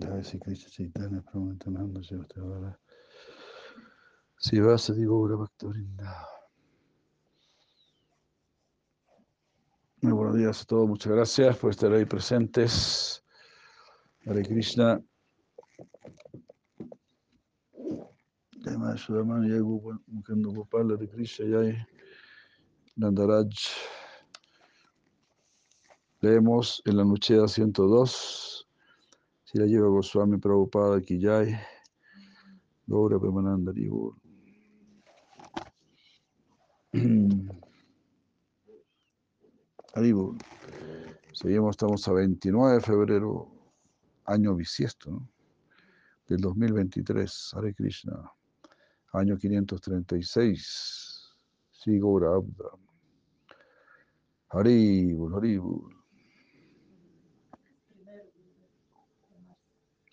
Jai Sri Krishna Chaitanya Prabhu Nityananda Shiva Tevara Sivasa Divora Bhaktavinda Muy buenos días a todos, muchas gracias por estar ahí presentes. Hare Krishna. Jai Shudaman, Jai Mukendo Gopal, Hare Krishna, Jai Nandaraj. Leemos en la Nucheda 102. Si la lleva Goswami Prabhupada Kijay, Gaura Premananda Ribur. Haribur. Seguimos, estamos a 29 de febrero, año bisiesto, ¿no? del 2023, Hare Krishna, año 536, Sigora Abda. Haribur,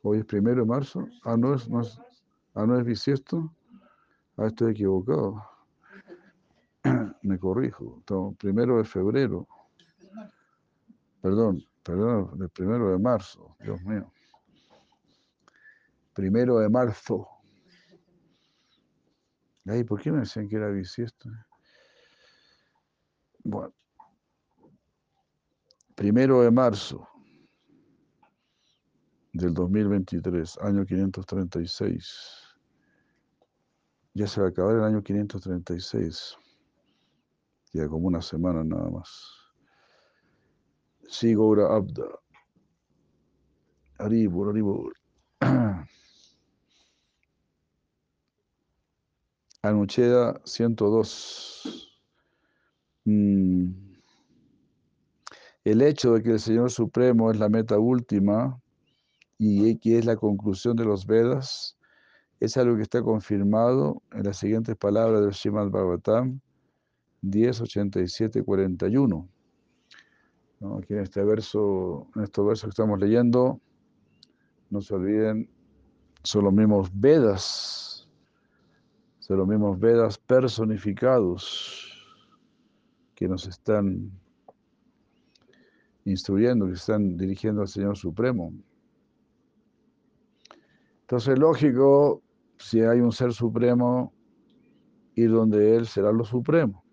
Hoy es primero de marzo. Ah, no es, no es, ah, no es bisiesto. Ah, estoy equivocado. Me corrijo. Primero de febrero. Perdón, perdón, el primero de marzo. Dios mío. Primero de marzo. Ay, ¿por qué me decían que era bisiesto? Bueno. Primero de marzo del 2023, año 536. Ya se va a acabar el año 536. Ya como una semana nada más. Sigora Abda. Aribur, Aribur. Anucheda 102. Mm. El hecho de que el Señor Supremo es la meta última y que es la conclusión de los Vedas, es algo que está confirmado en las siguientes palabras del Srimad Bhagavatam 10, 87, 41. ¿No? Aquí en este verso, en estos versos que estamos leyendo, no se olviden, son los mismos Vedas, son los mismos Vedas personificados que nos están instruyendo, que están dirigiendo al Señor Supremo. Entonces, lógico, si hay un ser supremo, ir donde Él será lo supremo.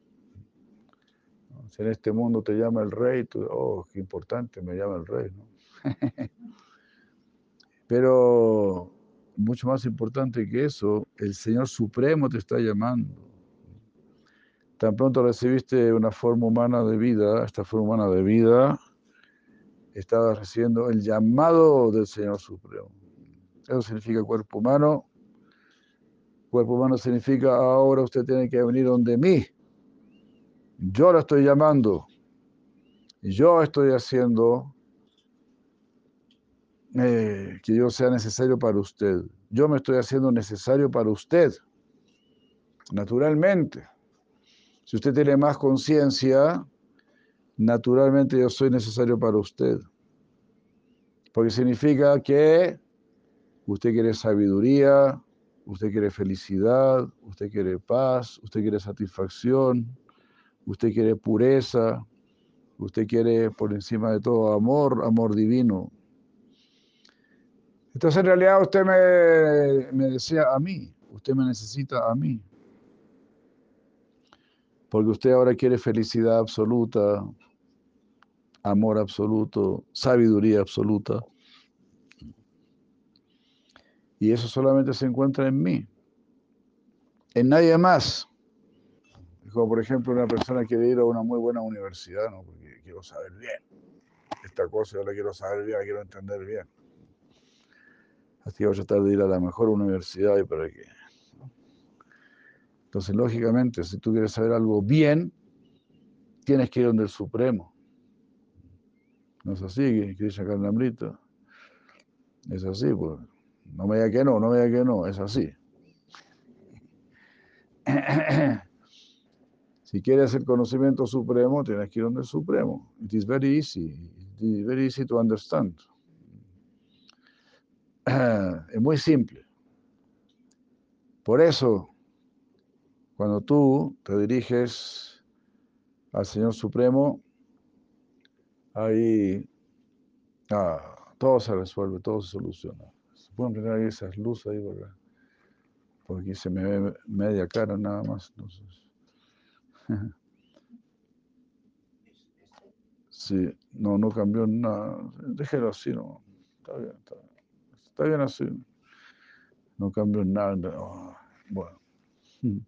Si en este mundo te llama el rey, tú, oh, qué importante, me llama el rey. ¿no? Pero mucho más importante que eso, el Señor Supremo te está llamando. Tan pronto recibiste una forma humana de vida, esta forma humana de vida, estabas recibiendo el llamado del Señor Supremo. Eso significa cuerpo humano. Cuerpo humano significa ahora usted tiene que venir donde mí. Yo lo estoy llamando. Yo estoy haciendo eh, que yo sea necesario para usted. Yo me estoy haciendo necesario para usted. Naturalmente. Si usted tiene más conciencia, naturalmente yo soy necesario para usted. Porque significa que usted quiere sabiduría, usted quiere felicidad, usted quiere paz, usted quiere satisfacción, usted quiere pureza, usted quiere por encima de todo amor, amor divino. Entonces en realidad usted me, me desea a mí, usted me necesita a mí. Porque usted ahora quiere felicidad absoluta, amor absoluto, sabiduría absoluta. Y eso solamente se encuentra en mí, en nadie más. Como por ejemplo una persona quiere ir a una muy buena universidad, ¿no? porque quiero saber bien. Esta cosa yo la quiero saber bien, la quiero entender bien. Así que voy a tratar de ir a la mejor universidad y para qué. Entonces, lógicamente, si tú quieres saber algo bien, tienes que ir donde el Supremo. No es así, Krishna Karnamrita. Es así, pues. No me diga que no, no me diga que no, es así. Si quieres el conocimiento supremo, tienes que ir donde el supremo. It is very easy. It is very easy to understand. Es muy simple. Por eso, cuando tú te diriges al Señor Supremo, hay ah, todo se resuelve, todo se soluciona. Se pueden prender ahí esas luces ahí porque, porque se me ve media cara nada más. Entonces. Sí, no, no cambió nada. Déjelo así, no. Está bien, está bien. Así. No cambió nada. Oh, bueno.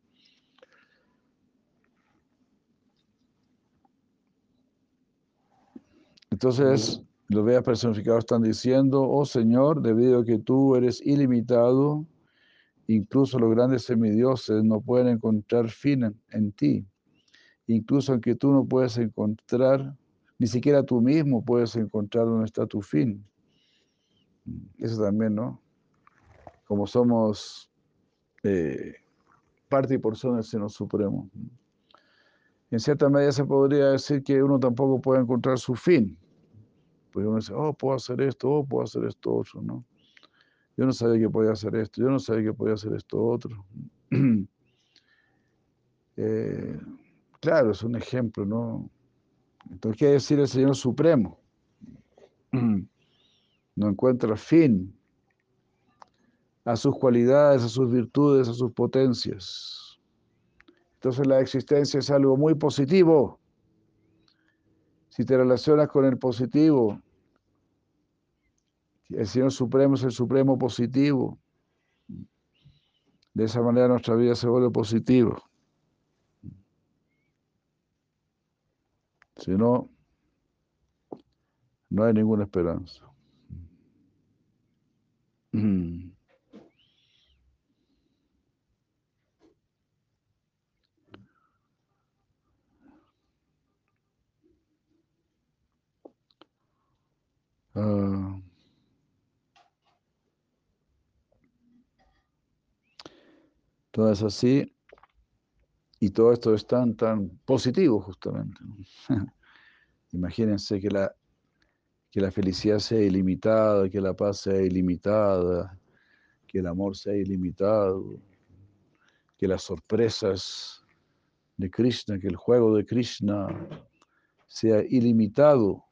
Entonces, los veas personificados están diciendo, oh Señor, debido a que tú eres ilimitado, incluso los grandes semidioses no pueden encontrar fin en, ti. Incluso aunque tú no puedes encontrar ni siquiera tú mismo puedes encontrar dónde está tu fin. Eso también, ¿no? Como somos eh, parte y porción del Seno Supremo. En cierta medida se podría decir que uno tampoco puede encontrar su fin. Porque uno dice, oh, puedo hacer esto, oh, puedo hacer esto otro, ¿no? Yo no sabía que podía hacer esto, yo no sabía que podía hacer esto otro. eh, claro, es un ejemplo, ¿no? Entonces, ¿qué decir el Señor Supremo? No encuentra fin a sus cualidades, a sus virtudes, a sus potencias. Entonces la existencia es algo muy positivo. Si te relacionas con el positivo, el Señor Supremo es el Supremo positivo. De esa manera nuestra vida se vuelve positiva. Si no, no hay ninguna esperanza. Uh, todo es así. Y todo esto es tan, tan positivo justamente. Imagínense que la, que la felicidad sea ilimitada, que la paz sea ilimitada, que el amor sea ilimitado, que las sorpresas de Krishna, que el juego de Krishna sea ilimitado.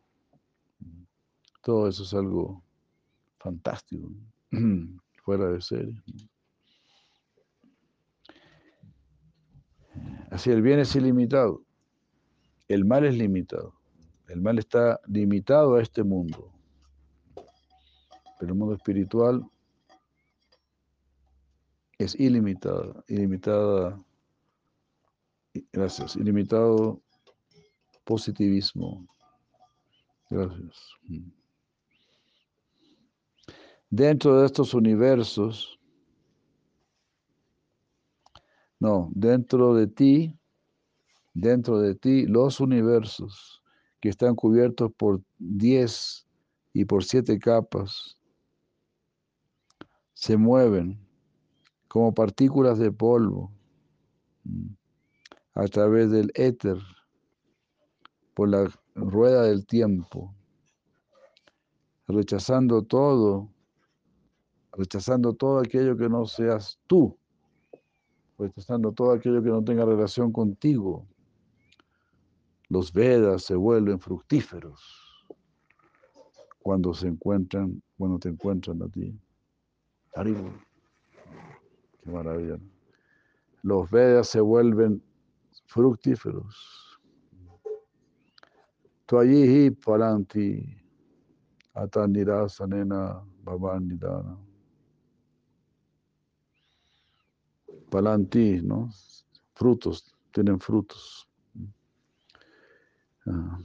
Todo eso es algo fantástico, fuera de serie. Así el bien es ilimitado, el mal es limitado. El mal está limitado a este mundo. Pero el mundo espiritual es ilimitado, ilimitada, gracias, ilimitado positivismo. Gracias. Dentro de estos universos, no, dentro de ti, dentro de ti, los universos que están cubiertos por 10 y por 7 capas se mueven como partículas de polvo mm, a través del éter, por la rueda del tiempo, rechazando todo, rechazando todo aquello que no seas tú rechazando todo aquello que no tenga relación contigo. Los Vedas se vuelven fructíferos cuando se encuentran, cuando te encuentran a ti. Haribo. Qué maravilla. Los Vedas se vuelven fructíferos. Tuayihi paranti atanirasanena bhavanidana. Palanti, ¿no? Frutos, tienen frutos. Ah.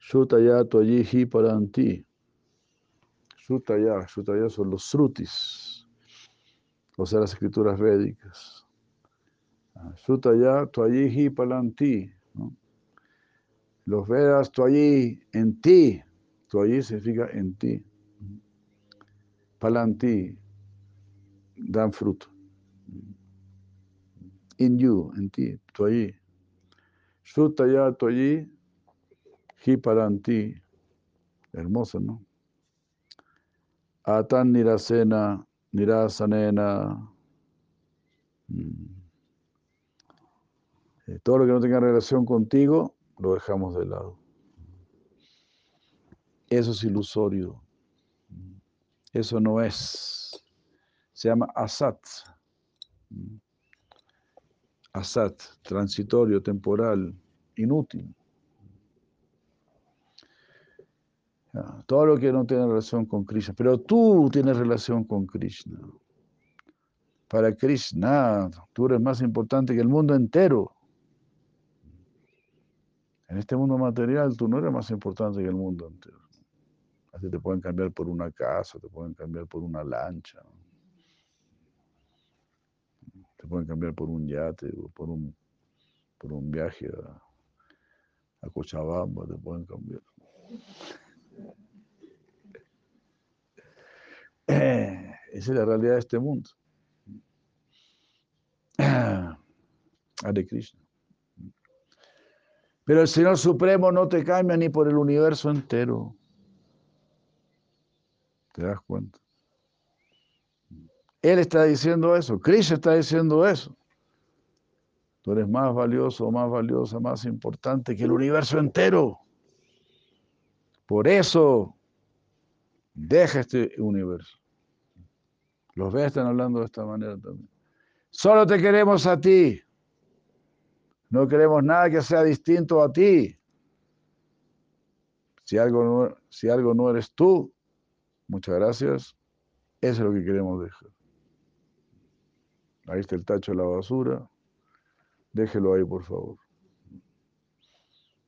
Shutaya toyihi paranti. Shutaya, Shutaya son los srutis, o sea, las escrituras védicas. Ah, Shutaya toyihi palanti. Los Vedas toyi en ti. Toyi significa en ti. Palanti, dan fruto. In you, en ti, tú allí. Sutaya, tú allí. ti Hermoso, ¿no? Atan nirasena, nirasanena. Mm. Eh, todo lo que no tenga relación contigo, lo dejamos de lado. Eso es ilusorio. Eso no es. Se llama asat. Asat, transitorio, temporal, inútil. Todo lo que no tiene relación con Krishna. Pero tú tienes relación con Krishna. Para Krishna, tú eres más importante que el mundo entero. En este mundo material, tú no eres más importante que el mundo entero. Así te pueden cambiar por una casa, te pueden cambiar por una lancha, pueden cambiar por un yate, o por un, por un viaje a, a Cochabamba, te pueden cambiar. Esa es la realidad de este mundo. Hare Krishna. Pero el Señor Supremo no te cambia ni por el universo entero. ¿Te das cuenta? Él está diciendo eso, Krishna está diciendo eso. Tú eres más valioso, más valiosa, más importante que el universo entero. Por eso Deja este universo. Los ve están hablando de esta manera también. Solo te queremos a ti. No queremos nada que sea distinto a ti. Si algo no, si algo no eres tú, muchas gracias. Eso es lo que queremos dejar. Ahí está el tacho de la basura. Déjelo ahí, por favor.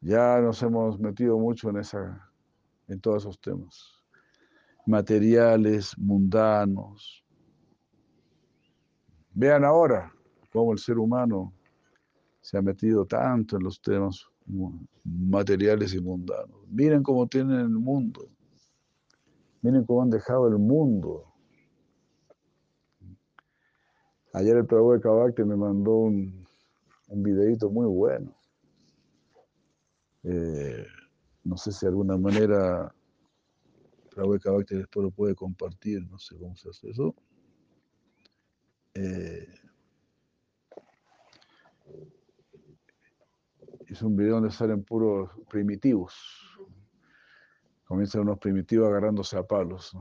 Ya nos hemos metido mucho en, esa, en todos esos temas materiales, mundanos. Vean ahora cómo el ser humano se ha metido tanto en los temas materiales y mundanos. Miren cómo tienen el mundo. Miren cómo han dejado el mundo. Ayer el Prabhu de Kabakti me mandó un, un videito muy bueno. Eh, no sé si de alguna manera Raúl Cabacte después lo puede compartir, no sé cómo se hace eso. Eh, es un video donde salen puros primitivos. Comienzan unos primitivos agarrándose a palos.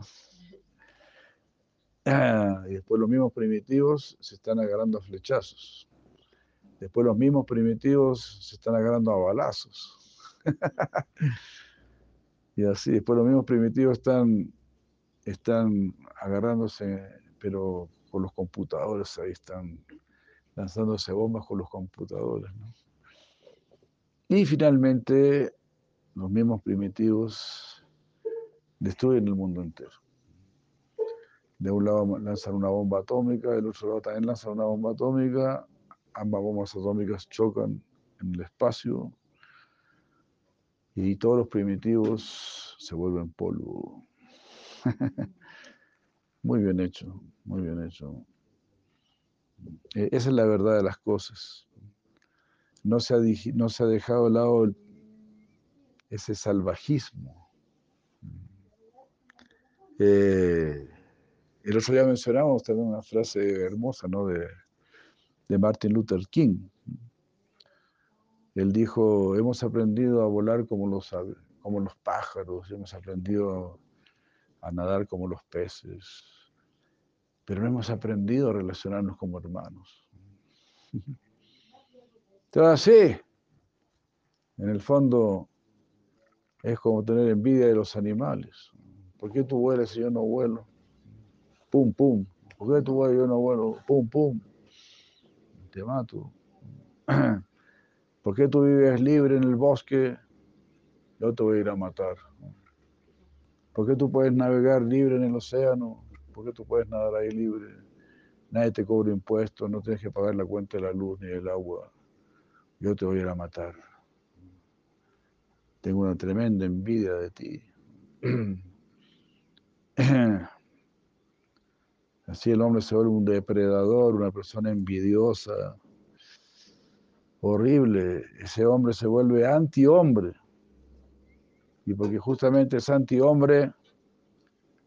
Y después los mismos primitivos se están agarrando a flechazos. Después los mismos primitivos se están agarrando a balazos. Y así, después los mismos primitivos están, están agarrándose, pero con los computadores, ahí están lanzándose bombas con los computadores. Y finalmente, los mismos primitivos destruyen el mundo entero. De un lado lanzan una bomba atómica, del otro lado también lanzan una bomba atómica, ambas bombas atómicas chocan en el espacio, y todos los primitivos se vuelven polvo. muy bien hecho, muy bien hecho. E, esa es la verdad de las cosas. No se ha, no se ha dejado de lado ese salvajismo. Eh, el otro día mencionamos también una frase hermosa ¿no? de, Martin Luther King, él dijo, hemos aprendido a volar como los, como los pájaros, hemos aprendido a nadar como los peces, pero no hemos aprendido a relacionarnos como hermanos. Entonces, en el fondo es como tener envidia de los animales. ¿Por qué tú vuelas y yo no vuelo? Pum, pum. ¿Por qué tú vuelas yo no vuelo? Pum, pum. Te mato. ¿Por qué tú vives libre en el bosque? Yo te voy a ir a matar. ¿Por qué tú puedes navegar libre en el océano? ¿Por qué tú puedes nadar ahí libre? Nadie te cobra impuestos, no tienes que pagar la cuenta de la luz ni del agua. Yo te voy a ir a matar. Tengo una tremenda envidia de ti. Así el hombre se vuelve un depredador, una persona envidiosa, horrible, ese hombre se vuelve antihombre. Y porque justamente es antihombre,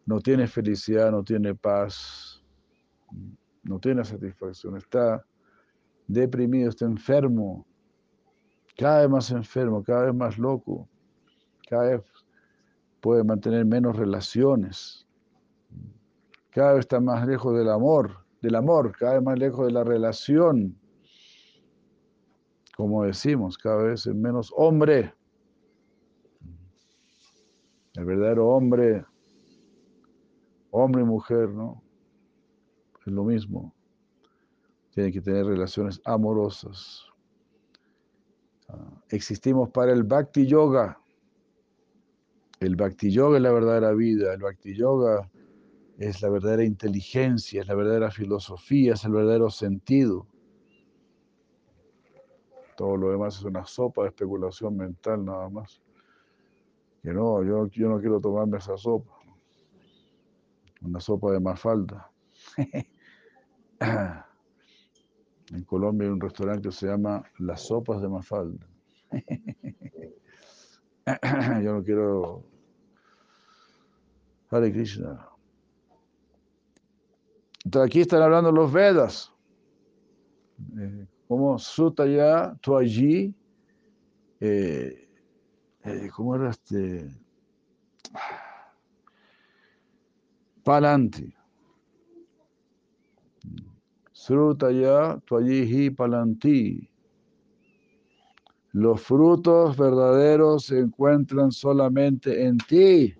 no tiene felicidad, no tiene paz, no tiene satisfacción, está deprimido, está enfermo, cada vez más enfermo, cada vez más loco, cada vez puede mantener menos relaciones. Cada vez está más lejos del amor, del amor, cada vez más lejos de la relación. Como decimos, cada vez es menos hombre. El verdadero hombre, hombre y mujer, ¿no? Es lo mismo. Tienen que tener relaciones amorosas. Ah, existimos para el Bhakti Yoga. El Bhakti Yoga es la verdadera vida. El Bhakti Yoga es la verdadera inteligencia, es la verdadera filosofía, es el verdadero sentido. Todo lo demás es una sopa de especulación mental nada más que no, yo, yo no quiero tomarme esa sopa. Una sopa de mafalda. en Colombia hay un restaurante que se llama Las Sopas de Mafalda. yo no quiero... Hare Krishna. Entonces aquí están hablando los Vedas. Eh, como Sutaya, Tuaji, eh, eh, ¿cómo era este? Palanti. Srutaya Tuayihi Palanti. Los frutos verdaderos se encuentran solamente en ti.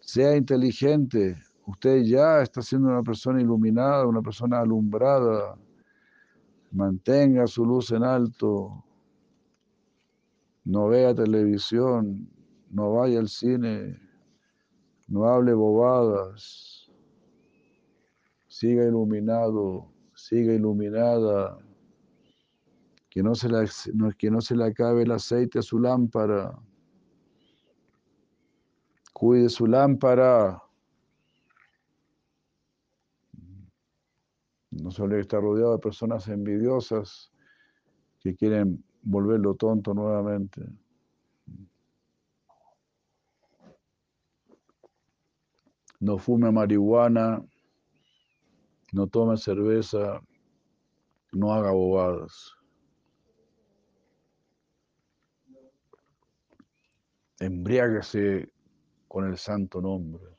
Sea inteligente. Usted ya está siendo una persona iluminada, una persona alumbrada. Mantenga su luz en alto no vea televisión, no vaya al cine, no hable bobadas, siga iluminado, siga iluminada, que no se le, que no se le acabe el aceite a su lámpara, cuide su lámpara. No suele estar rodeado de personas envidiosas que quieren volverlo tonto nuevamente. No fume marihuana, no tome cerveza, no haga bobadas. Embriáguese con el santo nombre.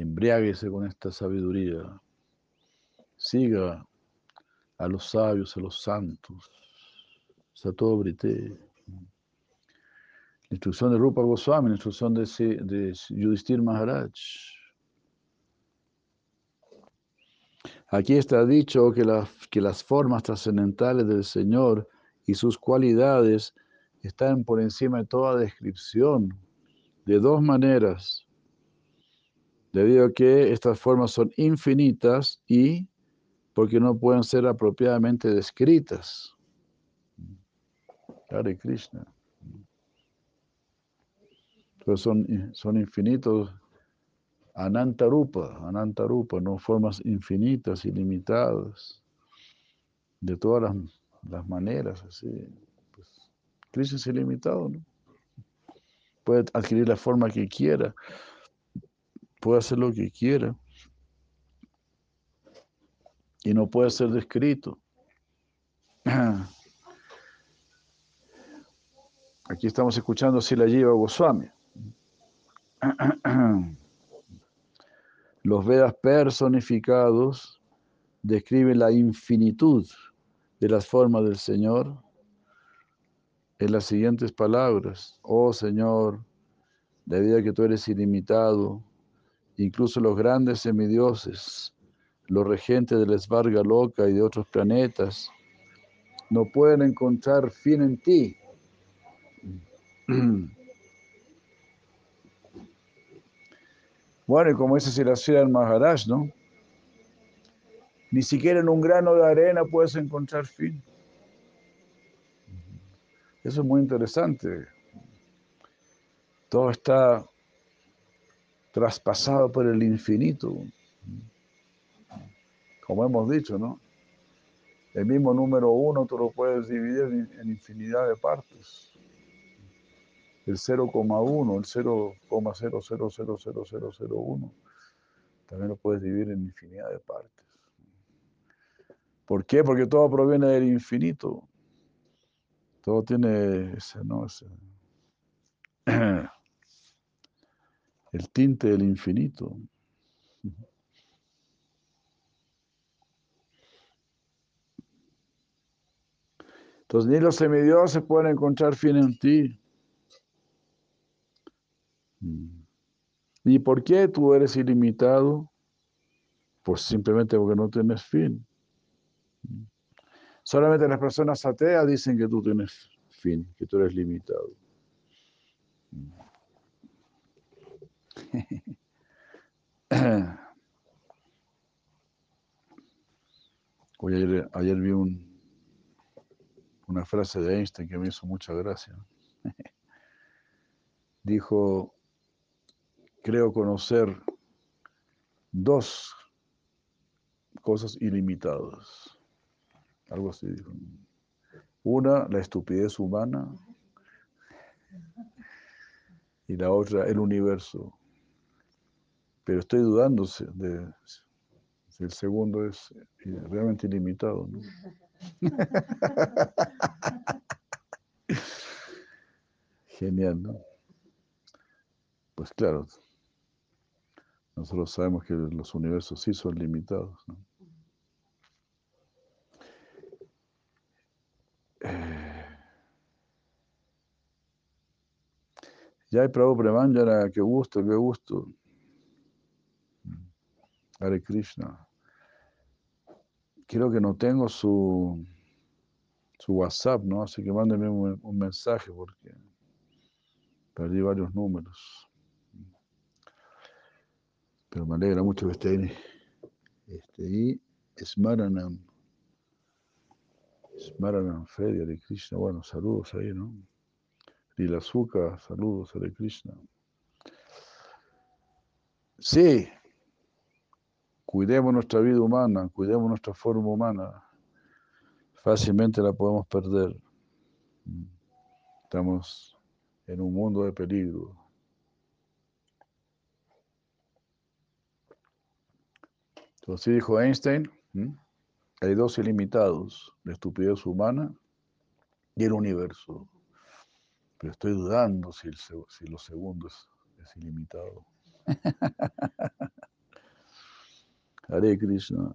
Embriáguese con esta sabiduría. Siga a los sabios, a los santos. Satobrite. La instrucción de Rupa Goswami, la instrucción de, de Maharaj. Aquí está dicho que, que las formas trascendentales del Señor y sus cualidades están por encima de toda descripción, de dos maneras, debido a que estas formas son infinitas y porque no pueden ser apropiadamente descritas. Hare Krishna. Entonces son, son infinitos, anantarupa, anantarupa, no formas infinitas, ilimitadas, de todas las, maneras, así. Pues, Krishna es ilimitado, ¿no? Puede adquirir la forma que quiera, puede hacer lo que quiera y no puede ser descrito. Aquí estamos escuchando si la lleva Goswami. Los Vedas personificados describen la infinitud de las formas del Señor en las siguientes palabras. Oh Señor, debido a que tú eres ilimitado, incluso los grandes semidioses los regentes de la Esvarga Loca y de otros planetas no pueden encontrar fin en ti. Bueno, y como dice Siracira Maharaj, ¿no? Ni siquiera en un grano de arena puedes encontrar fin. Eso es muy interesante. Todo está traspasado por el infinito como hemos dicho, ¿no? El mismo número uno tú lo puedes dividir en, infinidad de partes. El 0,1, el 0,00000001, también lo puedes dividir en infinidad de partes. ¿Por qué? Porque todo proviene del infinito. Todo tiene ese, ¿no? Ese, el tinte del infinito. Entonces ni los semidioses pueden encontrar fin en ti. ¿Y por qué tú eres ilimitado? Pues simplemente porque no tienes fin. Solamente las personas ateas dicen que tú tienes fin, que tú eres limitado. Hoy ayer, ayer vi un, una frase de Einstein que me hizo mucha gracia. Dijo, creo conocer dos cosas ilimitadas. Algo así dijo. Una, la estupidez humana. Y la otra, el universo. Pero estoy dudando de si el segundo es realmente ilimitado. ¿no? Genial, ¿no? Pues claro, nosotros sabemos que los universos sí son limitados. ¿no? Eh, ya hay Prabhu ya qué gusto, qué gusto. Hare Krishna. Creo que no tengo su, su WhatsApp, ¿no? Así que mándenme un, mensaje porque perdí varios números. Pero me alegra mucho que esté ahí. Este, y Smaranam. Smaranam Freddy, Hare Krishna. Bueno, saludos ahí, ¿no? Lila saludos, Hare Krishna. Sí, cuidemos nuestra vida humana, cuidemos nuestra forma humana. Fácilmente la podemos perder. Estamos en un mundo de peligro. Entonces dijo Einstein, hay dos ilimitados, la estupidez humana y el universo. Pero estoy dudando si, el, si lo segundo es ilimitado. Hare Krishna.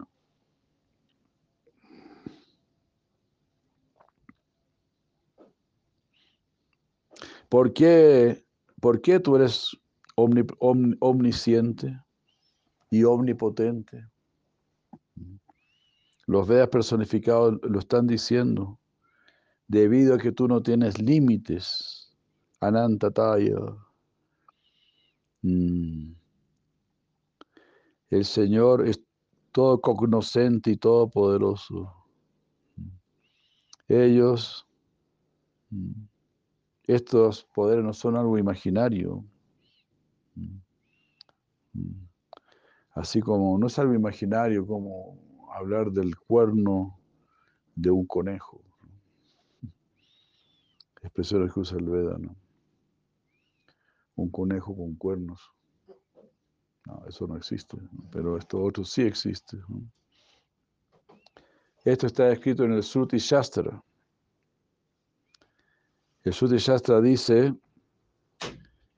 ¿Por qué, por qué tú eres omnisciente y omnipotente? Los Vedas personificados lo están diciendo, debido a que tú no tienes límites. Anantataya. Mm. El Señor es todo cognoscente y todopoderoso. Ellos, estos poderes no son algo imaginario. Así como no es algo imaginario como hablar del cuerno de un conejo. Expresión que usa el Veda, ¿no? Un conejo con cuernos. No, eso no existe, pero esto otro sí existe. Esto está escrito en el Sruti Shastra. El Sruti Shastra dice,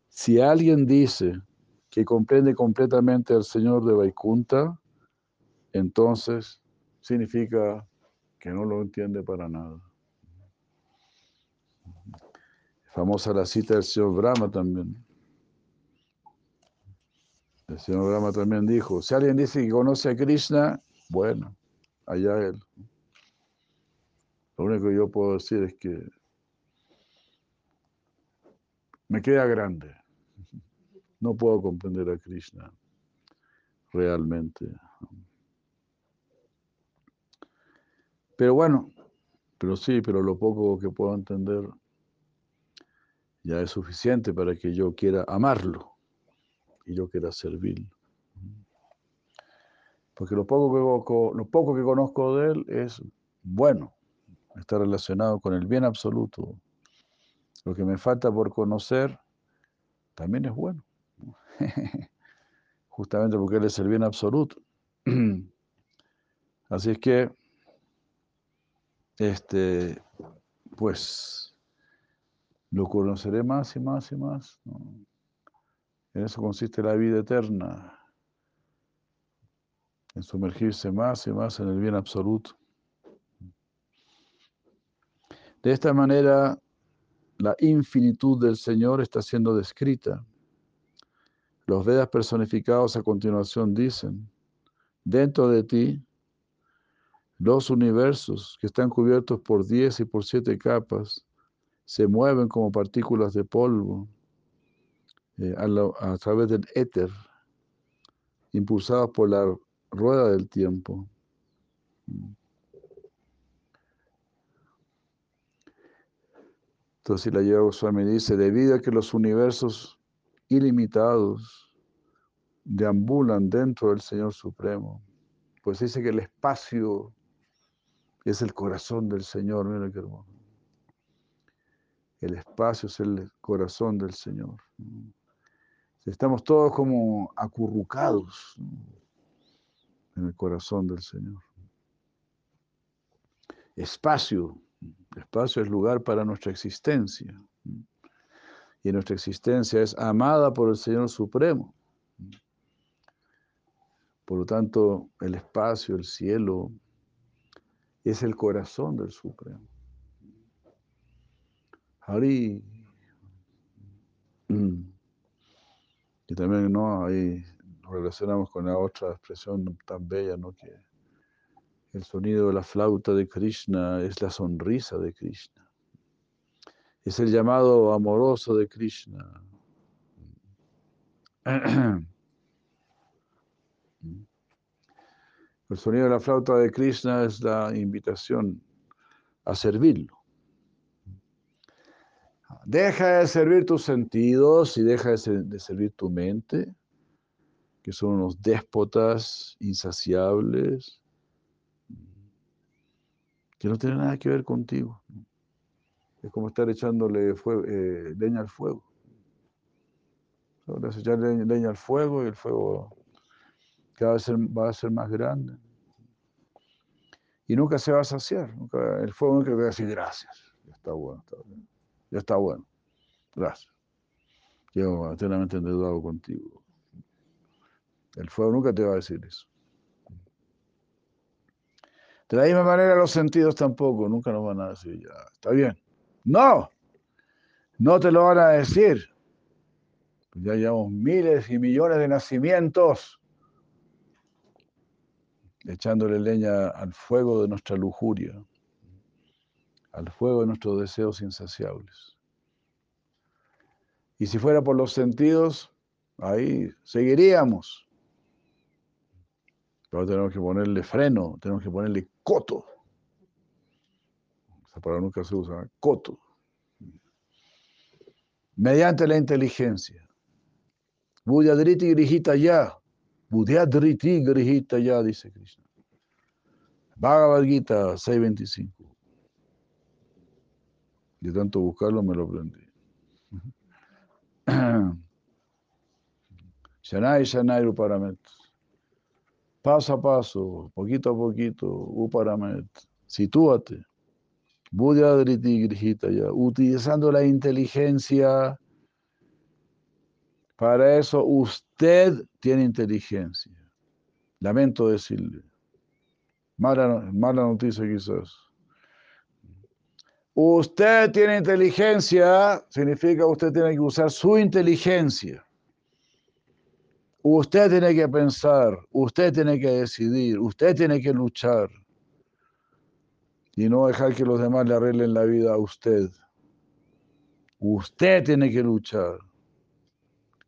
si alguien dice que comprende completamente al Señor de Vaikunta, entonces significa que no lo entiende para nada. Famosa la cita del señor Brahma también. El señor Brahma también dijo, si alguien dice que conoce a Krishna, bueno, allá él. Lo único que yo puedo decir es que me queda grande. No puedo comprender a Krishna realmente. Pero bueno, pero sí, pero lo poco que puedo entender ya es suficiente para que yo quiera amarlo y yo quiera servir. Porque lo poco, que, lo poco que conozco de él es bueno, está relacionado con el bien absoluto. Lo que me falta por conocer también es bueno. Justamente porque él es el bien absoluto. Así es que este, pues lo conoceré más y más y más. En eso consiste la vida eterna, en sumergirse más y más en el bien absoluto. De esta manera, la infinitud del Señor está siendo descrita. Los Vedas personificados a continuación dicen, dentro de ti, los universos que están cubiertos por diez y por siete capas se mueven como partículas de polvo eh, a, través del éter, impulsados por la rueda del tiempo. Entonces la Yoga Goswami dice, debido a que los universos ilimitados deambulan dentro del Señor Supremo, pues dice que el espacio es el corazón del Señor, mira qué hermoso. El espacio es el corazón del Señor. Estamos todos como acurrucados en el corazón del Señor. Espacio, espacio es lugar para nuestra existencia. Y nuestra existencia es amada por el Señor Supremo. Por lo tanto, el espacio, el cielo, es el corazón del Supremo. Hari. Y también ¿no? ahí relacionamos con la otra expresión tan bella, ¿no? que el sonido de la flauta de Krishna es la sonrisa de Krishna. Es el llamado amoroso de Krishna. El sonido de la flauta de Krishna es la invitación a servirlo. Deja de servir tus sentidos y deja de, servir tu mente, que son unos déspotas insaciables, que no tienen nada que ver contigo. Es como estar echándole eh, leña al fuego. Le echar leña al fuego y el fuego cada vez va a ser más grande. Y nunca se va a saciar. el fuego nunca va a decir gracias. Está bueno, está bien. Ya está bueno. Gracias. Llevo eternamente endeudado contigo. El fuego nunca te va a decir eso. De la misma manera los sentidos tampoco, nunca nos van a decir, ya, está bien. No, no te lo van a decir. Ya llevamos miles y millones de nacimientos echándole leña al fuego de nuestra lujuria, al fuego de nuestros deseos insaciables. Y si fuera por los sentidos, ahí seguiríamos. Pero tenemos que ponerle freno, tenemos que ponerle coto. Esa palabra nunca se usa, ¿eh? coto. Mediante la inteligencia. Buddhadriti Grihita ya. Buddhadriti Grihita ya, dice Krishna. Bhagavad Gita 6.25. De tanto buscarlo me lo aprendí. Shanai Shanai Uparamet. Paso a paso, poquito a poquito, Uparamet. Sitúate. Buddha Grihita ya. Utilizando la inteligencia. Para eso usted tiene inteligencia. Lamento decirle. Mala, mala noticia quizás. Usted tiene inteligencia, significa usted tiene que usar su inteligencia. Usted tiene que pensar, usted tiene que decidir, usted tiene que luchar. Y no dejar que los demás le arreglen la vida a usted. Usted tiene que luchar.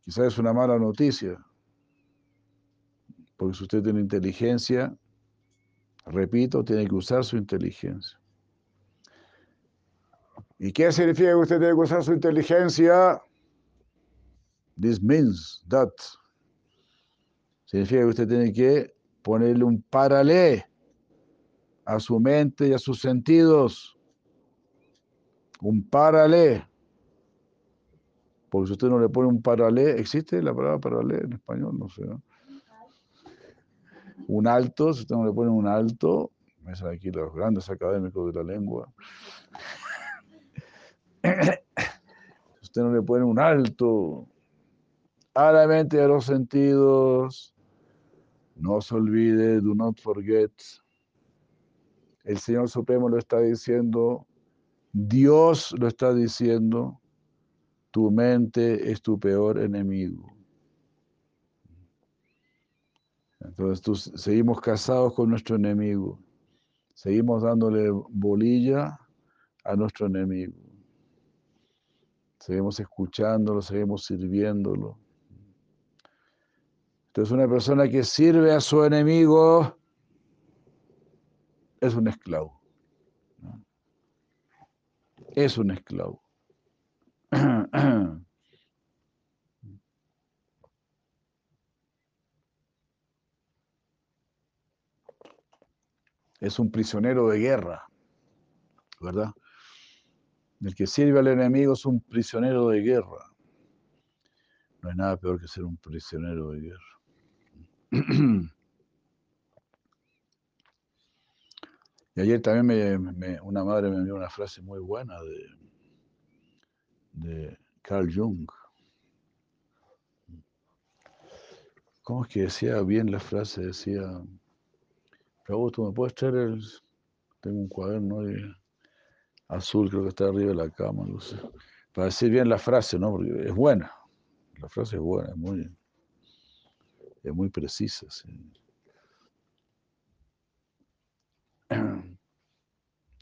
Quizás es una mala noticia. Porque si usted tiene inteligencia, repito, tiene que usar su inteligencia. ¿Y qué significa que usted que usar su inteligencia? This means that. Significa que usted tiene que ponerle un paralé a su mente y a sus sentidos. Un paralé. Porque si usted no le pone un paralé, ¿existe la palabra paralé en español? No sé. Un alto, si usted no le pone un alto, me aquí los grandes académicos de la lengua. Usted no le pone un alto a la mente de los sentidos, no se olvide, do not forget. El Señor Supremo lo está diciendo, Dios lo está diciendo, tu mente es tu peor enemigo. Entonces seguimos casados con nuestro enemigo, seguimos dándole bolilla a nuestro enemigo, seguimos escuchándolo, seguimos sirviéndolo. Entonces una persona que sirve a su enemigo es un esclavo. Es un esclavo. Es un prisionero de guerra, ¿verdad? El que sirve al enemigo es un prisionero de guerra. No hay nada peor que ser un prisionero de guerra. Y ayer también una madre me envió una frase muy buena de, de Carl Jung. ¿Cómo es que decía bien la frase? Decía, pero ¿tú me puedes traer el... Tengo un cuaderno azul, creo que está arriba de la cama, no sé. Para decir bien la frase, ¿no? Porque es buena. La frase es buena, es muy, es muy precisa.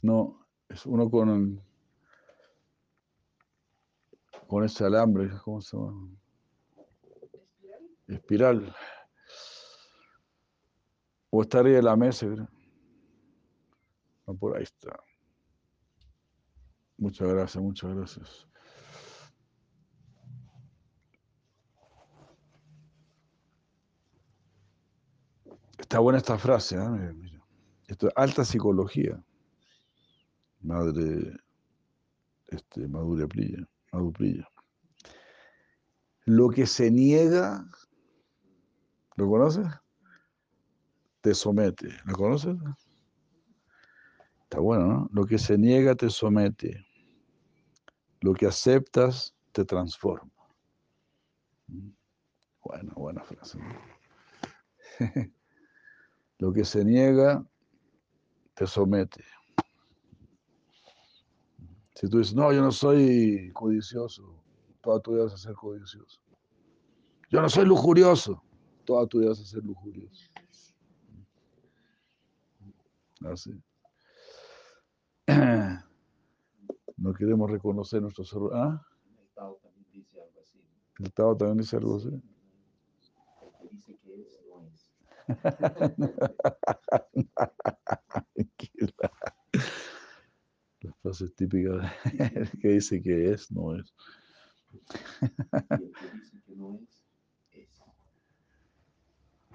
No, es uno con, con ese alambre, ¿cómo se llama? Espiral. O está arriba de la mesa, No, por ahí está. Muchas gracias, muchas gracias. Está buena esta frase, ¿eh? Esto es alta psicología. Madre este, Madura Prilla, Lo que se niega, ¿lo conoces? Te somete. ¿Lo conoces? Está bueno, ¿no? Lo que se niega te somete. Lo que aceptas te transforma. Bueno, buena frase. Lo que se niega te somete. Si tú dices, no, yo no soy codicioso, toda tu vida vas a ser codicioso. Yo no soy lujurioso, toda tu vida vas a ser lujurioso. Así. No queremos reconocer nuestros errores. ¿Ah? El Tao también dice algo así. El Tao también dice algo así. Dice que es, no es. Las es típica de, que dice que es, no es.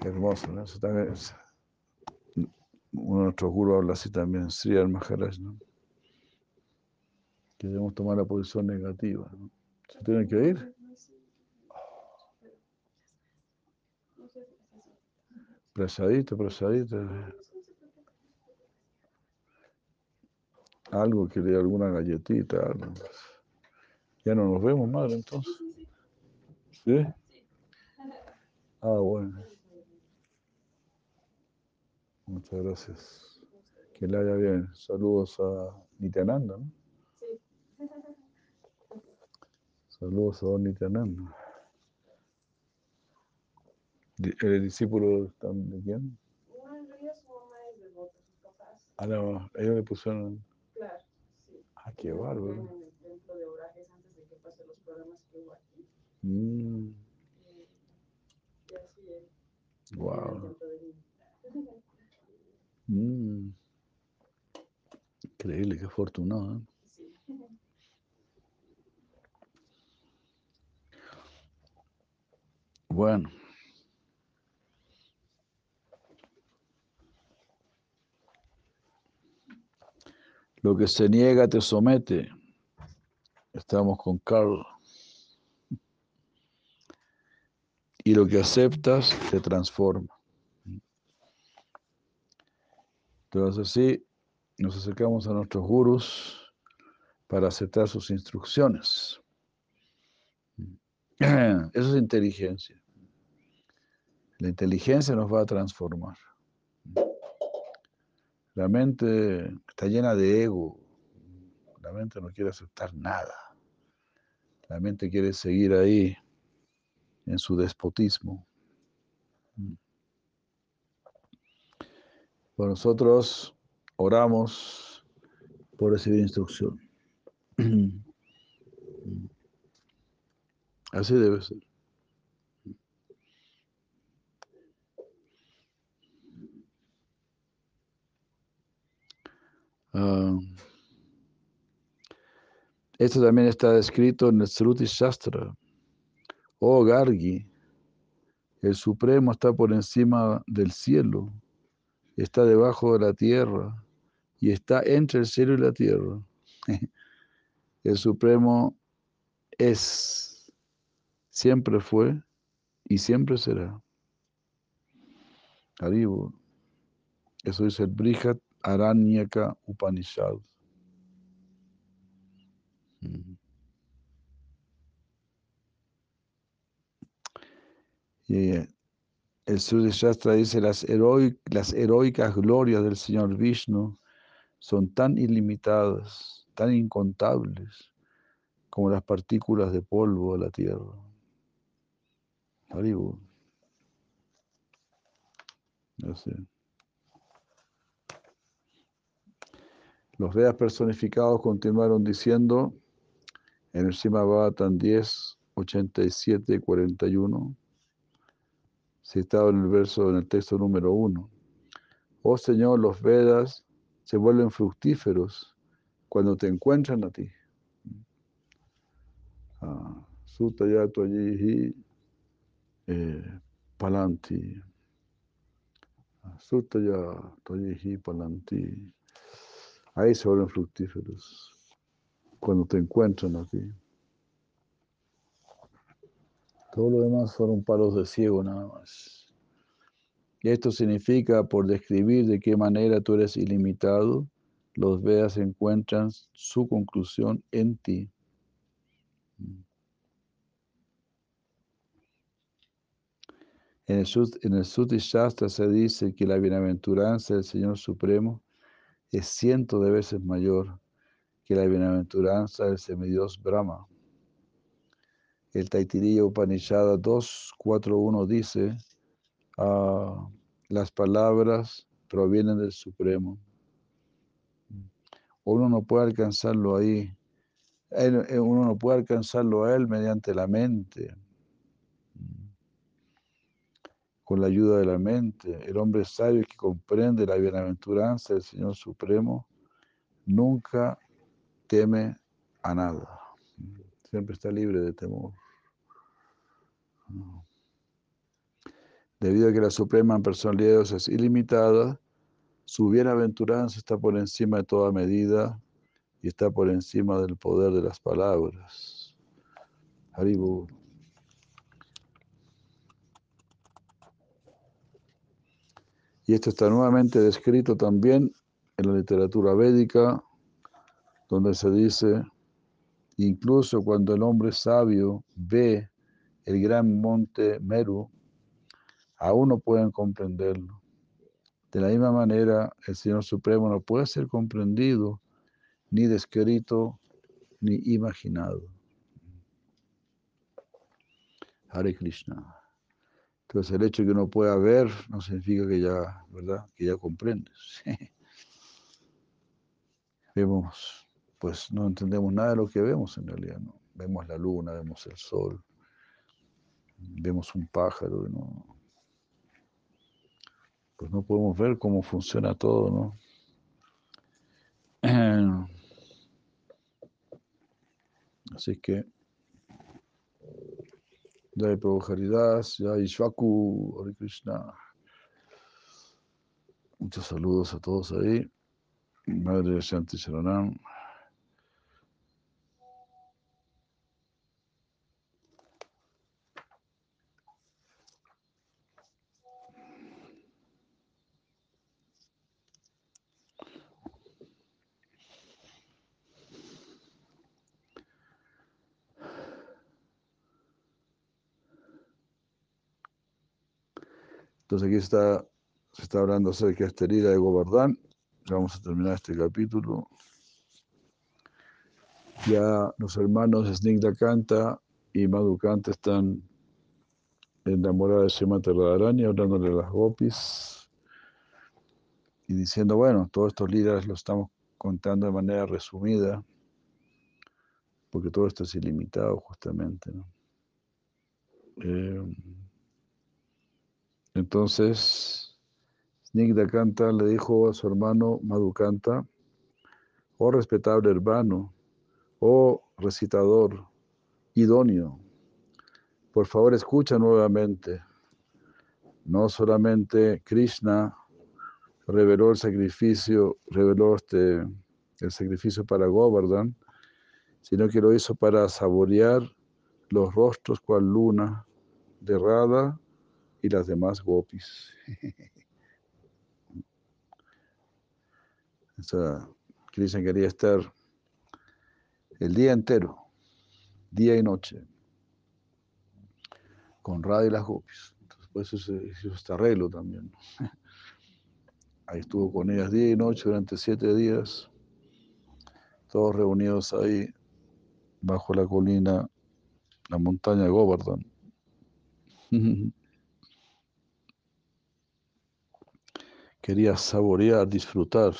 Hermoso, ¿no? Eso también es, uno de nuestros gurus habla así también, Sri Maharaj, ¿no? Que debemos tomar la posición negativa. ¿Se tienen que ir? Presadito, presadito. Algo que le alguna galletita. Ya no nos vemos, madre, entonces. ¿Sí? Ah, bueno. Muchas gracias. Que le haya bien. Saludos a Nityananda, ¿no? Saludos a don Nityananda. ¿El discípulo de quién? Ah, no, ellos le pusieron. Claro, sí. Ah, qué bárbaro. En el templo de orajes antes de que pasen los programas que hubo aquí. Mm. Y, así es. Wow. Mm. Increíble, qué afortunado. ¿eh? Bueno. Lo que se niega te somete. Estamos con Carl. Y lo que aceptas te transforma. Entonces así nos acercamos a nuestros gurus para aceptar sus instrucciones. Eso es inteligencia. La inteligencia nos va a transformar. La mente está llena de ego. La mente no quiere aceptar nada. La mente quiere seguir ahí en su despotismo. Nosotros oramos por recibir instrucción. Así debe ser. Ah, esto también está escrito en el Sruti Shastra. Oh Gargi, el Supremo está por encima del cielo, está debajo de la tierra y está entre el cielo y la tierra. El Supremo es, siempre fue y siempre será. Arriba. Eso dice el Brihat Aranyaka Upanishad. Y eh, el Sri Shastra dice, las, las heroicas glorias del Señor Vishnu son tan ilimitadas, tan incontables, como las partículas de polvo de la tierra. Haribu. No sé. Los Vedas personificados continuaron diciendo en el Sima 10, 87 y 41, citado en el verso, en el texto número 1. Oh Señor, los Vedas se vuelven fructíferos cuando te encuentran a ti. Ah, Sutayato allí eh, palanti. Ah, Sutayato allí palanti. Ahí se vuelven fructíferos cuando te encuentran a ti. Todo lo demás fueron palos de ciego nada más. Y esto significa, por describir de qué manera tú eres ilimitado, los Vedas encuentran su conclusión en ti. En el, en Shastra se dice que la bienaventuranza del Señor Supremo es ciento de veces mayor que la bienaventuranza del semidios Brahma. El Taitiriya Upanishad 2.4.1 dice, ah, las palabras provienen del Supremo. Uno no puede alcanzarlo ahí. Eh, uno no puede alcanzarlo a él mediante la mente con la ayuda de la mente. El hombre sabio que comprende la bienaventuranza del Señor Supremo nunca teme a nada. Siempre está libre de temor. Debido a que la Suprema Personalidad es ilimitada, su bienaventuranza está por encima de toda medida y está por encima del poder de las palabras. Haribu. Y esto está nuevamente descrito también en la literatura védica, donde se dice, incluso cuando el hombre sabio ve el gran monte Meru, aún no pueden comprenderlo. De la misma manera, el Señor Supremo no puede ser comprendido, ni descrito, ni imaginado. Hare Krishna. Entonces el hecho de que uno pueda ver no significa que ya, ¿verdad? Que ya comprendes. vemos, pues no entendemos nada de lo que vemos en realidad, ¿no? Vemos la luna, vemos el sol, vemos un pájaro, ¿no? Pues no podemos ver cómo funciona todo, ¿no? Así que Jai Prabhu Haridas, Jai Shvaku, Hare Krishna. Muchos saludos a todos ahí. Madre Shanti Sharanam. Entonces aquí está, se está hablando acerca de esta herida de Govardhan. Vamos a terminar este capítulo. Ya los hermanos Snigda Kanta y Madhu Kanta están enamorados de Srimati Radharani, hablándole a las gopis y diciendo, bueno, todos estos líderes lo estamos contando de manera resumida, porque todo esto es ilimitado justamente. Eh, entonces, Snigda Kanta le dijo a su hermano Madhukanta, oh respetable hermano, oh recitador idóneo, por favor escucha nuevamente. No solamente Krishna reveló el sacrificio, reveló este, el sacrificio para Govardhan, sino que lo hizo para saborear los rostros cual luna de y las demás gopis. o sea, Krishna quería estar el día entero, día y noche, con Radha y las gopis. Entonces, se hizo este arreglo también. Ahí estuvo con ellas día y noche durante siete días, todos reunidos ahí bajo la colina, la montaña Govardhan. Quería saborear, disfrutar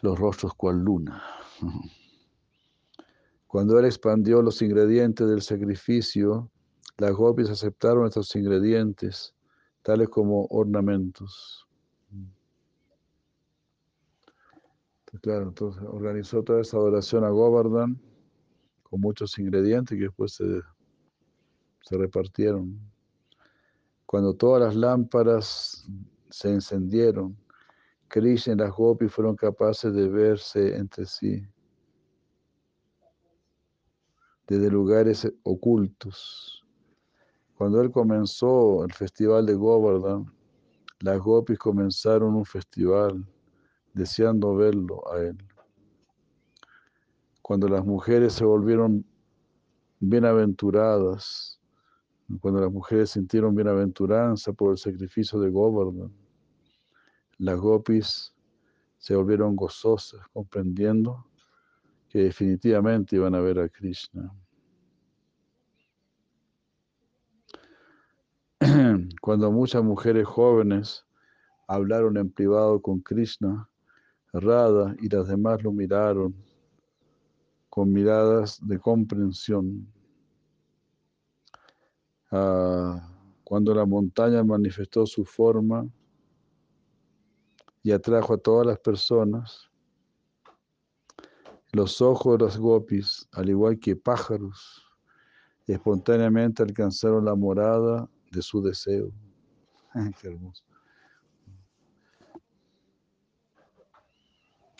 los rostros cual luna. Cuando él expandió los ingredientes del sacrificio, las gopis aceptaron estos ingredientes, tales como ornamentos. Claro, entonces organizó toda esa adoración a Govardhan con muchos ingredientes que después se, se repartieron. Cuando todas las lámparas se encendieron, Krishna y las gopis fueron capaces de verse entre sí desde lugares ocultos. Cuando él comenzó el festival de Govardhan, las gopis comenzaron un festival deseando verlo a él. Cuando las mujeres se volvieron bienaventuradas, cuando las mujeres sintieron bienaventuranza por el sacrificio de Govardhan, las gopis se volvieron gozosas, comprendiendo que definitivamente iban a ver a Krishna. Cuando muchas mujeres jóvenes hablaron en privado con Krishna, Radha y las demás lo miraron con miradas de comprensión. Ah, cuando la montaña manifestó su forma y atrajo a todas las personas, los ojos de las gopis, al igual que pájaros, espontáneamente alcanzaron la morada de su deseo. Qué hermoso.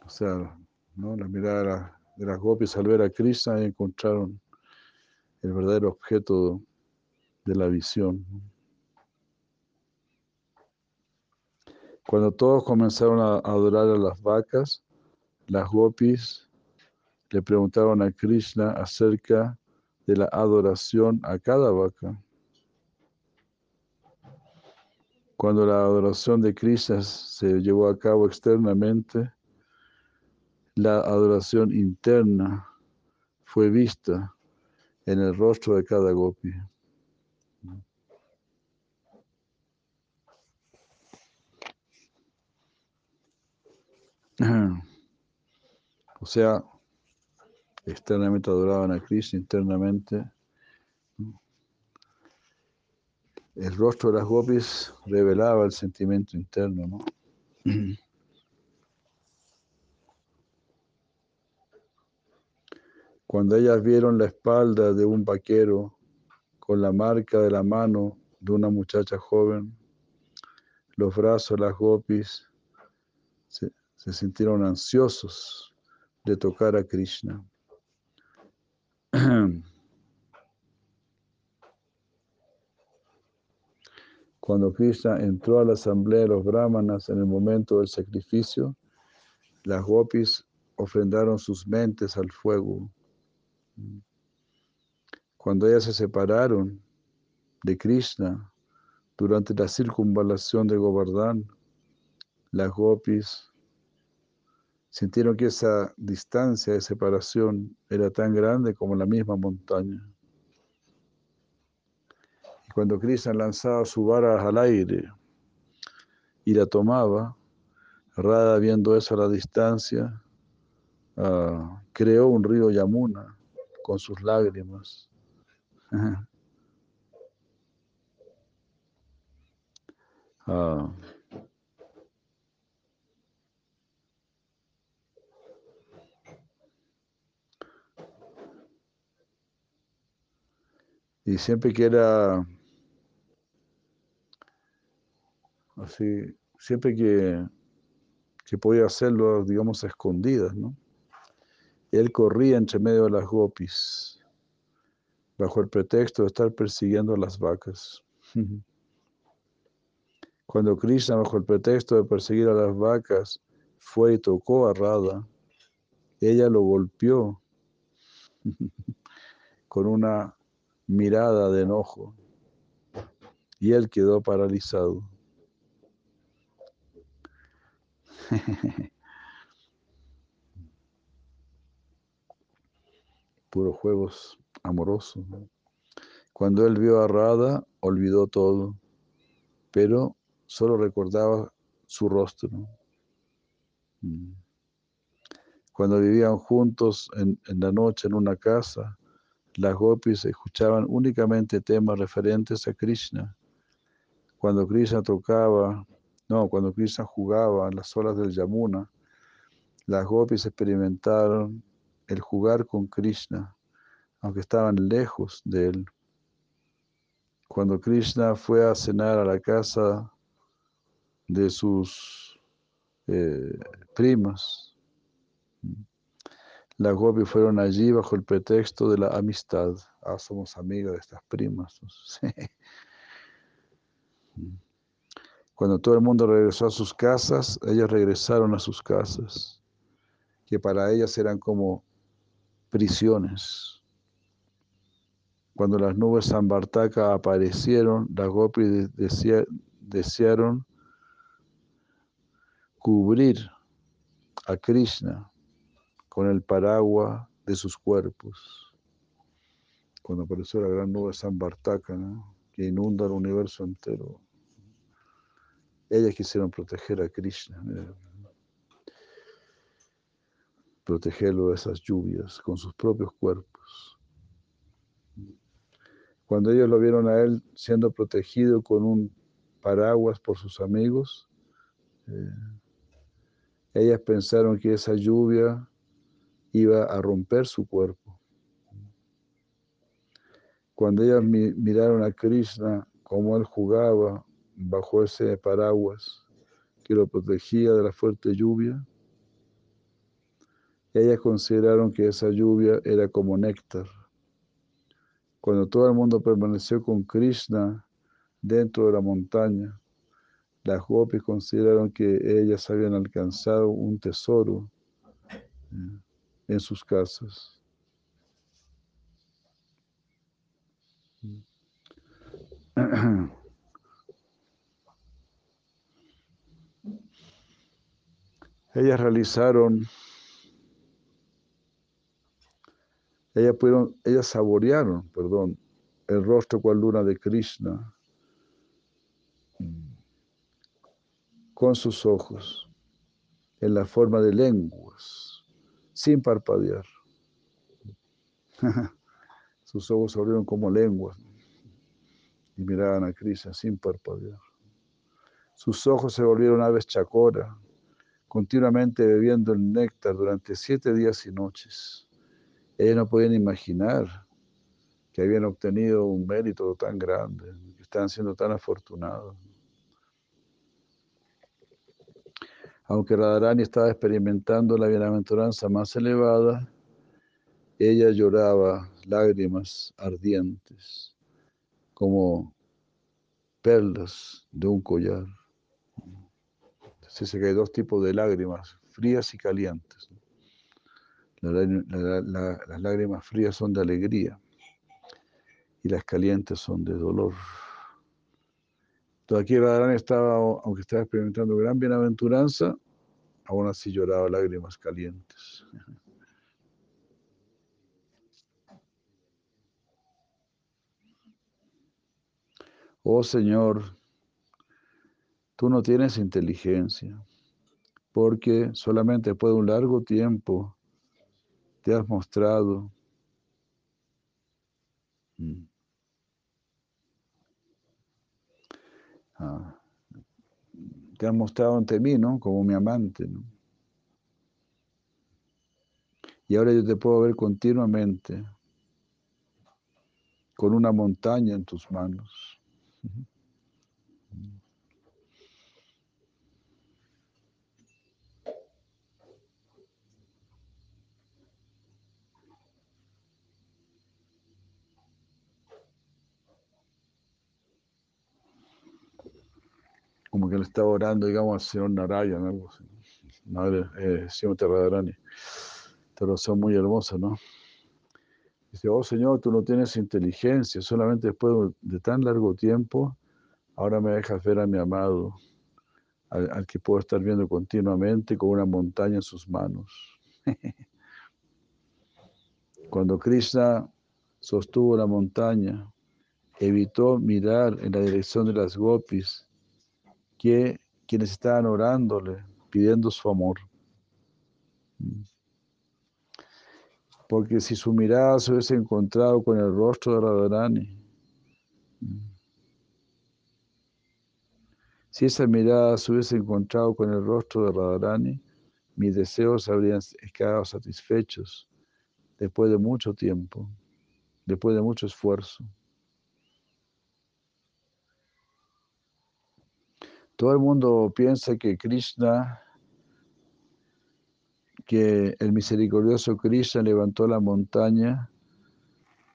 O sea, ¿no? la mirada de, las gopis al ver a Krishna encontraron el verdadero objeto de la visión. Cuando todos comenzaron a adorar a las vacas, las gopis le preguntaron a Krishna acerca de la adoración a cada vaca. Cuando la adoración de Krishna se llevó a cabo externamente, la adoración interna fue vista en el rostro de cada gopi. O sea, externamente adoraban a Krishna, internamente. El rostro de las gopis revelaba el sentimiento interno, ¿no? Cuando ellas vieron la espalda de un vaquero con la marca de la mano de una muchacha joven, los brazos las gopis se sintieron ansiosos de tocar a Krishna. Cuando Krishna entró a la asamblea de los brahmanas en el momento del sacrificio, las gopis ofrendaron sus mentes al fuego cuando ellas se separaron de Krishna Durante la circunvalación de Govardhan, las gopis sintieron que esa distancia de separación era tan grande como la misma montaña. Y cuando Krishna lanzaba su vara al aire y la tomaba, Radha viendo eso a la distancia, ah, creó un río Yamuna con sus lágrimas. Ah. Y siempre que era así, siempre que, que podía hacerlo, digamos, a escondidas, ¿no? Él corría entre medio de las gopis, bajo el pretexto de estar persiguiendo a las vacas. Cuando Krishna, bajo el pretexto de perseguir a las vacas, fue y tocó a Radha, ella lo golpeó con una mirada de enojo y él quedó paralizado. Puros juegos amorosos. Cuando él vio a Radha, olvidó todo, pero solo recordaba su rostro. Mm. Cuando vivían juntos en, en la noche en una casa, las gopis escuchaban únicamente temas referentes a Krishna. Cuando Krishna tocaba, no, cuando Krishna jugaba en las olas del Yamuna, las gopis experimentaron el jugar con Krishna, aunque estaban lejos de él. Cuando Krishna fue a cenar a la casa de sus eh, primas, las gopis fueron allí bajo el pretexto de la amistad. Ah, somos amigas de estas primas. Cuando todo el mundo regresó a sus casas, ellas regresaron a sus casas, que para ellas eran como prisiones. Cuando las nubes Sambartaka aparecieron, las gopis desearon cubrir a Krishna con el paraguas de sus cuerpos. Cuando apareció la gran nube San Bartaca, que inunda el universo entero, ellas quisieron proteger a Krishna, protegerlo de esas lluvias con sus propios cuerpos. Cuando ellos lo vieron a él siendo protegido con un paraguas por sus amigos, eh, ellas pensaron que esa lluvia iba a romper su cuerpo. Cuando ellas miraron a Krishna, como él jugaba bajo ese paraguas que lo protegía de la fuerte lluvia, ellas consideraron que esa lluvia era como néctar. Cuando todo el mundo permaneció con Krishna dentro de la montaña, las gopis consideraron que ellas habían alcanzado un tesoro en sus casas. Ellas realizaron, ellas pudieron, ellas saborearon, perdón, el rostro cual luna de Krishna con sus ojos en la forma de lenguas sin parpadear. Sus ojos se abrieron como lenguas y miraban a Krishna sin parpadear. Sus ojos se volvieron aves chacora, continuamente bebiendo el néctar durante siete días y noches. Ellos no podían imaginar que habían obtenido un mérito tan grande, que estaban siendo tan afortunados. Aunque Radharani estaba experimentando la bienaventuranza más elevada, ella lloraba lágrimas ardientes, como perlas de un collar. Se que hay dos tipos de lágrimas, frías y calientes. las lágrimas frías son de alegría y las calientes son de dolor. Todo aquí Radharani estaba, aunque estaba experimentando gran bienaventuranza, aún así lloraba lágrimas calientes. Oh Señor, tú no tienes inteligencia, porque solamente después de un largo tiempo te has mostrado. Mm. Te has mostrado ante mí, ¿no? Como mi amante, ¿no? Y ahora yo te puedo ver continuamente con una montaña en tus manos. Como que le estaba orando, digamos, al señor Narayan, algo así. Madre, eh, señor Terradarani. Pero son muy hermosas, ¿no? Dice, oh Señor, tú no tienes inteligencia, solamente después de tan largo tiempo, ahora me dejas ver a mi amado, al, que puedo estar viendo continuamente con una montaña en sus manos. Cuando Krishna sostuvo la montaña, evitó mirar en la dirección de las gopis, que quienes estaban orándole, pidiendo su amor. Porque si su mirada se hubiese encontrado con el rostro de Radharani, si esa mirada se hubiese encontrado con el rostro de Radharani, mis deseos habrían quedado satisfechos después de mucho tiempo, después de mucho esfuerzo. Todo el mundo piensa que Krishna que el misericordioso Krishna levantó la montaña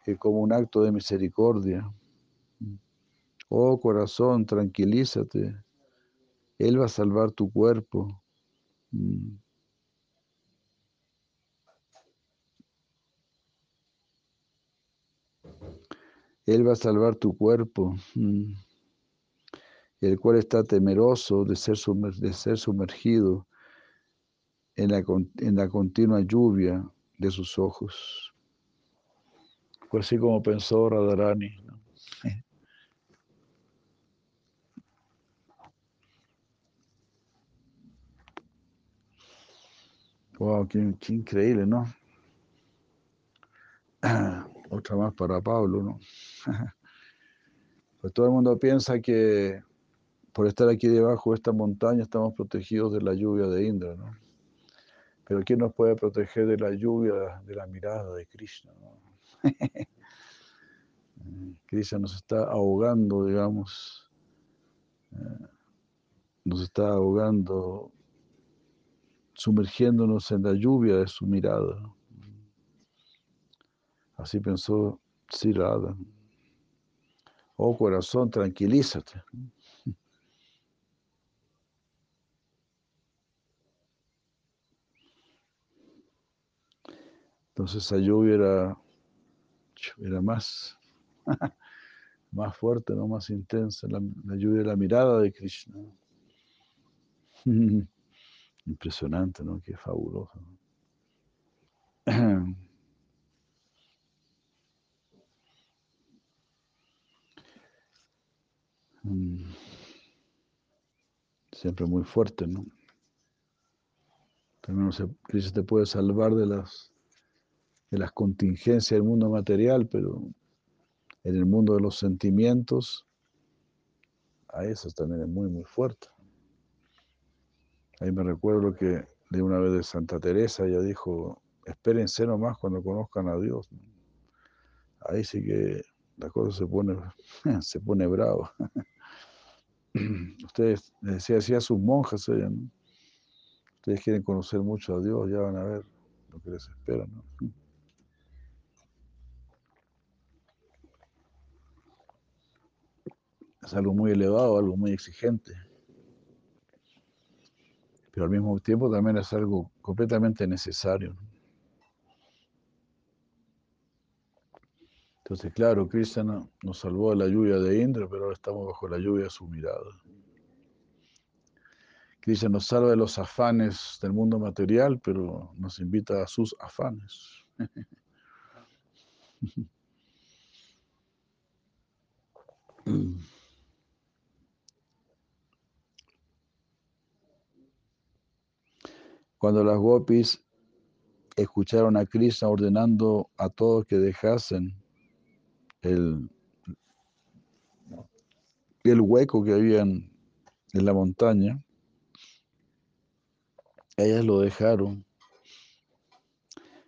eh, como un acto de misericordia. Oh corazón, tranquilízate. Él va a salvar tu cuerpo. Él va a salvar tu cuerpo, el cual está temeroso de ser, de ser sumergido en la, en la continua lluvia de sus ojos. Fue así como pensó Radharani. Wow, qué, increíble, ¿no? Otra más para Pablo, ¿no? Pues todo el mundo piensa que por estar aquí debajo de esta montaña estamos protegidos de la lluvia de Indra, ¿no? Pero ¿quién nos puede proteger de la lluvia de la mirada de Krishna? Krishna nos está ahogando, digamos, eh, nos está ahogando, sumergiéndonos en la lluvia de su mirada. Así pensó Sirada. Oh corazón, tranquilízate. Entonces esa lluvia era, era más, más fuerte, ¿no? más intensa, la, lluvia de la mirada de Krishna. Impresionante, ¿no? Qué fabuloso. Mm. Siempre muy fuerte, ¿no? También no Krishna te puede salvar de las de las contingencias del mundo material, pero en el mundo de los sentimientos, a eso también es muy, muy fuerte. Ahí me recuerdo que de una vez de Santa Teresa, ella dijo, espérense nomás cuando conozcan a Dios. Ahí sí que la cosa se pone, se pone brava. Ustedes, decía así a sus monjas, ustedes quieren conocer mucho a Dios, ya van a ver lo que les espera. ¿no? Es algo muy elevado, algo muy exigente. Pero al mismo tiempo también es algo completamente necesario. Entonces, claro, Krishna nos salvó de la lluvia de Indra, pero ahora estamos bajo la lluvia de su mirada. Krishna nos salva de los afanes del mundo material, pero nos invita a sus afanes. Cuando las gopis escucharon a Krishna ordenando a todos que dejasen el, el hueco que había en, en la montaña, ellas lo dejaron,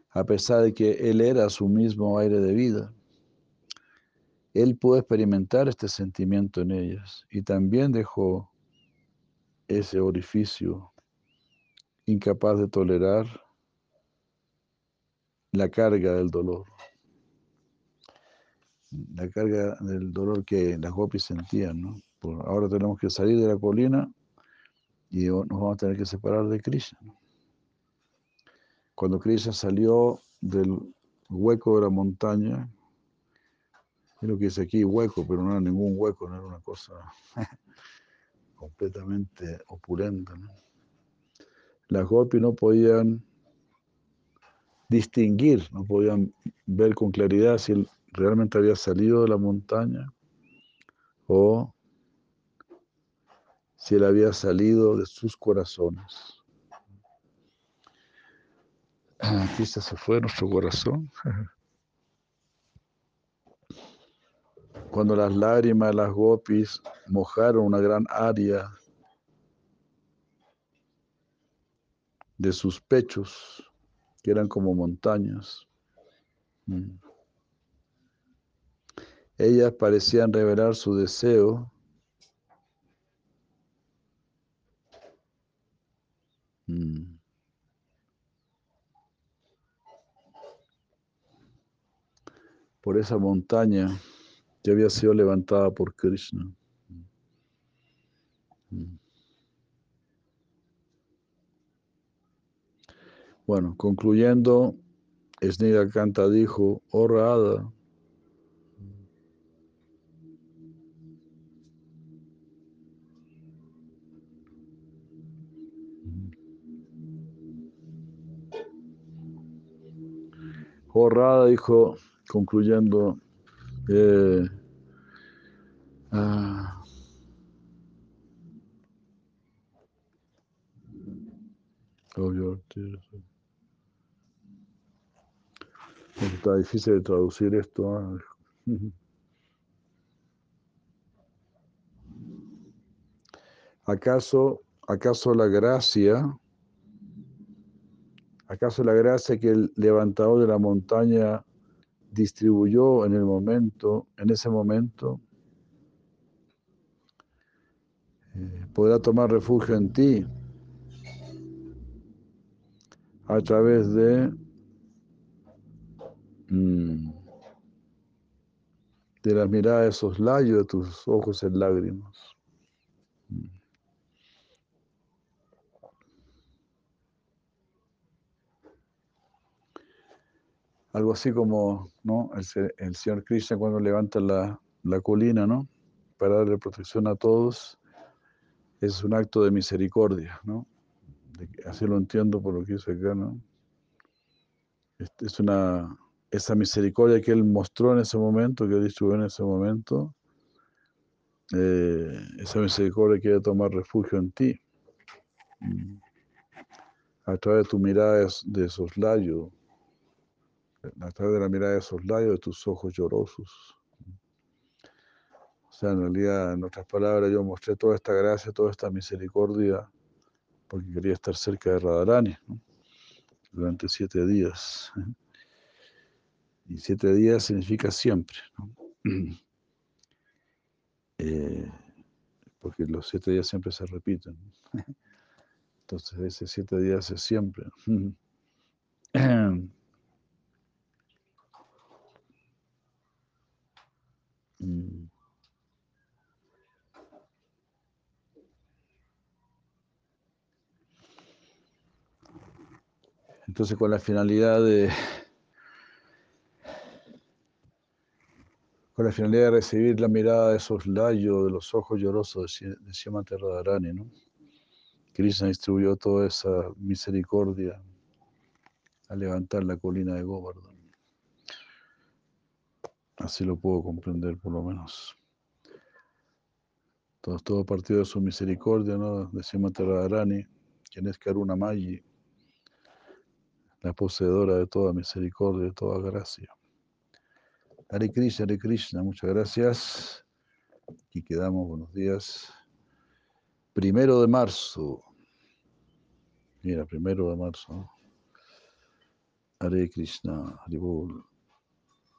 a pesar de que él era su mismo aire de vida. Él pudo experimentar este sentimiento en ellas y también dejó ese orificio incapaz de tolerar la carga del dolor. La carga del dolor que las gopis sentían, ¿no? Por ahora tenemos que salir de la colina y nos vamos a tener que separar de Krishna. Cuando Krishna salió del hueco de la montaña, es lo que dice aquí, hueco, pero no era ningún hueco, no era una cosa completamente opulenta. ¿no? Las gopis no podían distinguir, no podían ver con claridad si él realmente había salido de la montaña o si él había salido de sus corazones. Aquí se fue nuestro corazón. Cuando las lágrimas de las gopis mojaron una gran área de sus pechos, que eran como montañas. Mm. Ellas parecían revelar su deseo mm. por esa montaña que había sido levantada por Krishna. Mm. Bueno, concluyendo, Snida Kanta dijo, oh Oh dijo, concluyendo, eh, ah, tears. Está difícil de traducir esto. ¿ah? ¿Acaso, ¿Acaso la gracia, acaso la gracia que el levantador de la montaña distribuyó en el momento, en ese momento, eh, podrá tomar refugio en ti a través de. De la mirada de soslayo de tus ojos en lágrimas. Mm. Algo así como ¿no? el, Señor Krishna cuando levanta la, colina, ¿no? Para darle protección a todos, es un acto de misericordia, ¿no? así lo entiendo por lo que dice acá, ¿no? Es una, esa misericordia que Él mostró en ese momento, que distribuyó en ese momento, eh, esa misericordia quiere tomar refugio en ti. Mm. A través de tu mirada de soslayo, a través de la mirada de soslayo de tus ojos llorosos. O sea, en realidad, en otras palabras, yo mostré toda esta gracia, toda esta misericordia, porque quería estar cerca de Radharani durante siete días. Y siete días significa siempre, eh, porque los siete días siempre se repiten. Entonces ese siete días es siempre. Entonces con la finalidad de con la finalidad de recibir la mirada de esos layos, de los ojos llorosos de Srimati Radharani, ¿no? Krishna distribuyó toda esa misericordia a levantar la colina de Govardhan. Así lo puedo comprender por lo menos. Todo, todo partido de su misericordia, ¿no? De Srimati Radharani, quien es Karuna Mayi, la poseedora de toda misericordia, de toda gracia. Hare Krishna, Hare Krishna, muchas gracias. Aquí quedamos, buenos días. Primero de marzo. Mira, primero de marzo. Hare Krishna, Hare Bol.